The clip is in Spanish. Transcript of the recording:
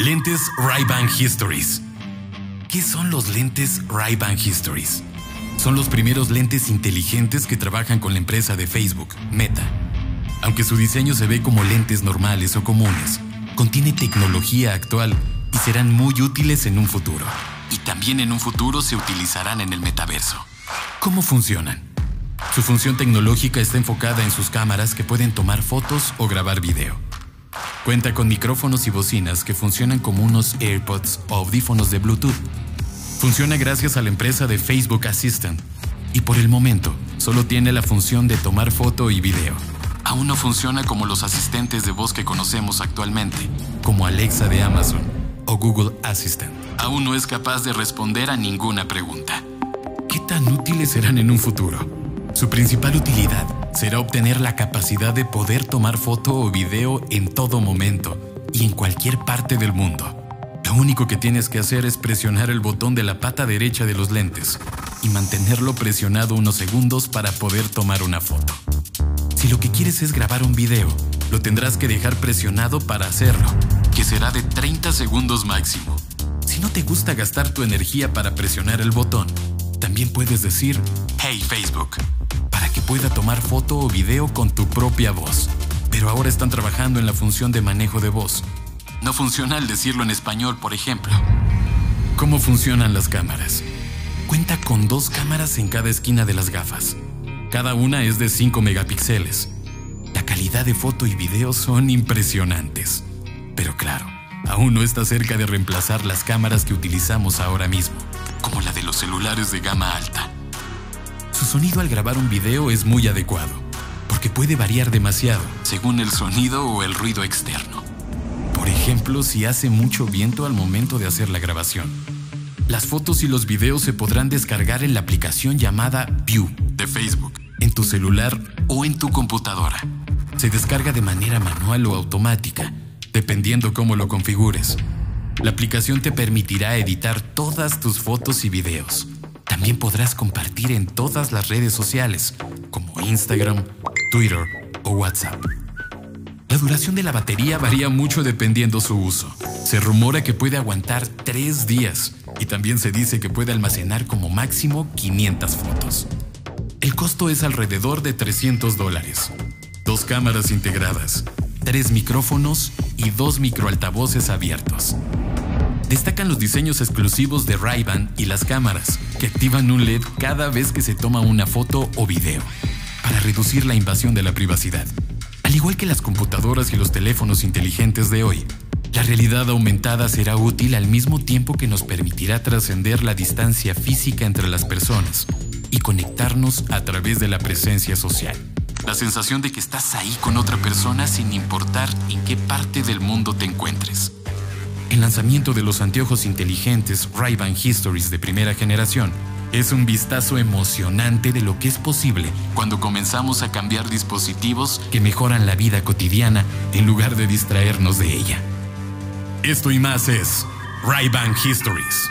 Lentes Ray-Ban Histories. ¿Qué son los lentes Ray-Ban Histories? Son los primeros lentes inteligentes que trabajan con la empresa de Facebook, Meta. Aunque su diseño se ve como lentes normales o comunes, contiene tecnología actual y serán muy útiles en un futuro. Y también en un futuro se utilizarán en el metaverso. ¿Cómo funcionan? Su función tecnológica está enfocada en sus cámaras que pueden tomar fotos o grabar video. Cuenta con micrófonos y bocinas que funcionan como unos AirPods o audífonos de Bluetooth. Funciona gracias a la empresa de Facebook Assistant y por el momento solo tiene la función de tomar foto y video. Aún no funciona como los asistentes de voz que conocemos actualmente, como Alexa de Amazon o Google Assistant. Aún no es capaz de responder a ninguna pregunta. ¿Qué tan útiles serán en un futuro? Su principal utilidad será obtener la capacidad de poder tomar foto o video en todo momento y en cualquier parte del mundo. Lo único que tienes que hacer es presionar el botón de la pata derecha de los lentes y mantenerlo presionado unos segundos para poder tomar una foto. Si lo que quieres es grabar un video, lo tendrás que dejar presionado para hacerlo, que será de 30 segundos máximo. Si no te gusta gastar tu energía para presionar el botón, también puedes decir, Hey Facebook, que pueda tomar foto o video con tu propia voz. Pero ahora están trabajando en la función de manejo de voz. No funciona al decirlo en español, por ejemplo. ¿Cómo funcionan las cámaras? Cuenta con dos cámaras en cada esquina de las gafas. Cada una es de 5 megapíxeles. La calidad de foto y video son impresionantes. Pero claro, aún no está cerca de reemplazar las cámaras que utilizamos ahora mismo, como la de los celulares de gama alta. Su sonido al grabar un video es muy adecuado, porque puede variar demasiado según el sonido o el ruido externo. Por ejemplo, si hace mucho viento al momento de hacer la grabación. Las fotos y los videos se podrán descargar en la aplicación llamada View de Facebook, en tu celular o en tu computadora. Se descarga de manera manual o automática, dependiendo cómo lo configures. La aplicación te permitirá editar todas tus fotos y videos también podrás compartir en todas las redes sociales, como Instagram, Twitter o WhatsApp. La duración de la batería varía mucho dependiendo su uso. Se rumora que puede aguantar tres días y también se dice que puede almacenar como máximo 500 fotos. El costo es alrededor de 300 dólares. Dos cámaras integradas, tres micrófonos y dos microaltavoces abiertos. Destacan los diseños exclusivos de ray y las cámaras, que activan un LED cada vez que se toma una foto o video, para reducir la invasión de la privacidad. Al igual que las computadoras y los teléfonos inteligentes de hoy, la realidad aumentada será útil al mismo tiempo que nos permitirá trascender la distancia física entre las personas y conectarnos a través de la presencia social. La sensación de que estás ahí con otra persona sin importar en qué parte del mundo te encuentres. El lanzamiento de los anteojos inteligentes Ray-Ban Histories de primera generación es un vistazo emocionante de lo que es posible cuando comenzamos a cambiar dispositivos que mejoran la vida cotidiana en lugar de distraernos de ella. Esto y más es Ray-Ban Histories.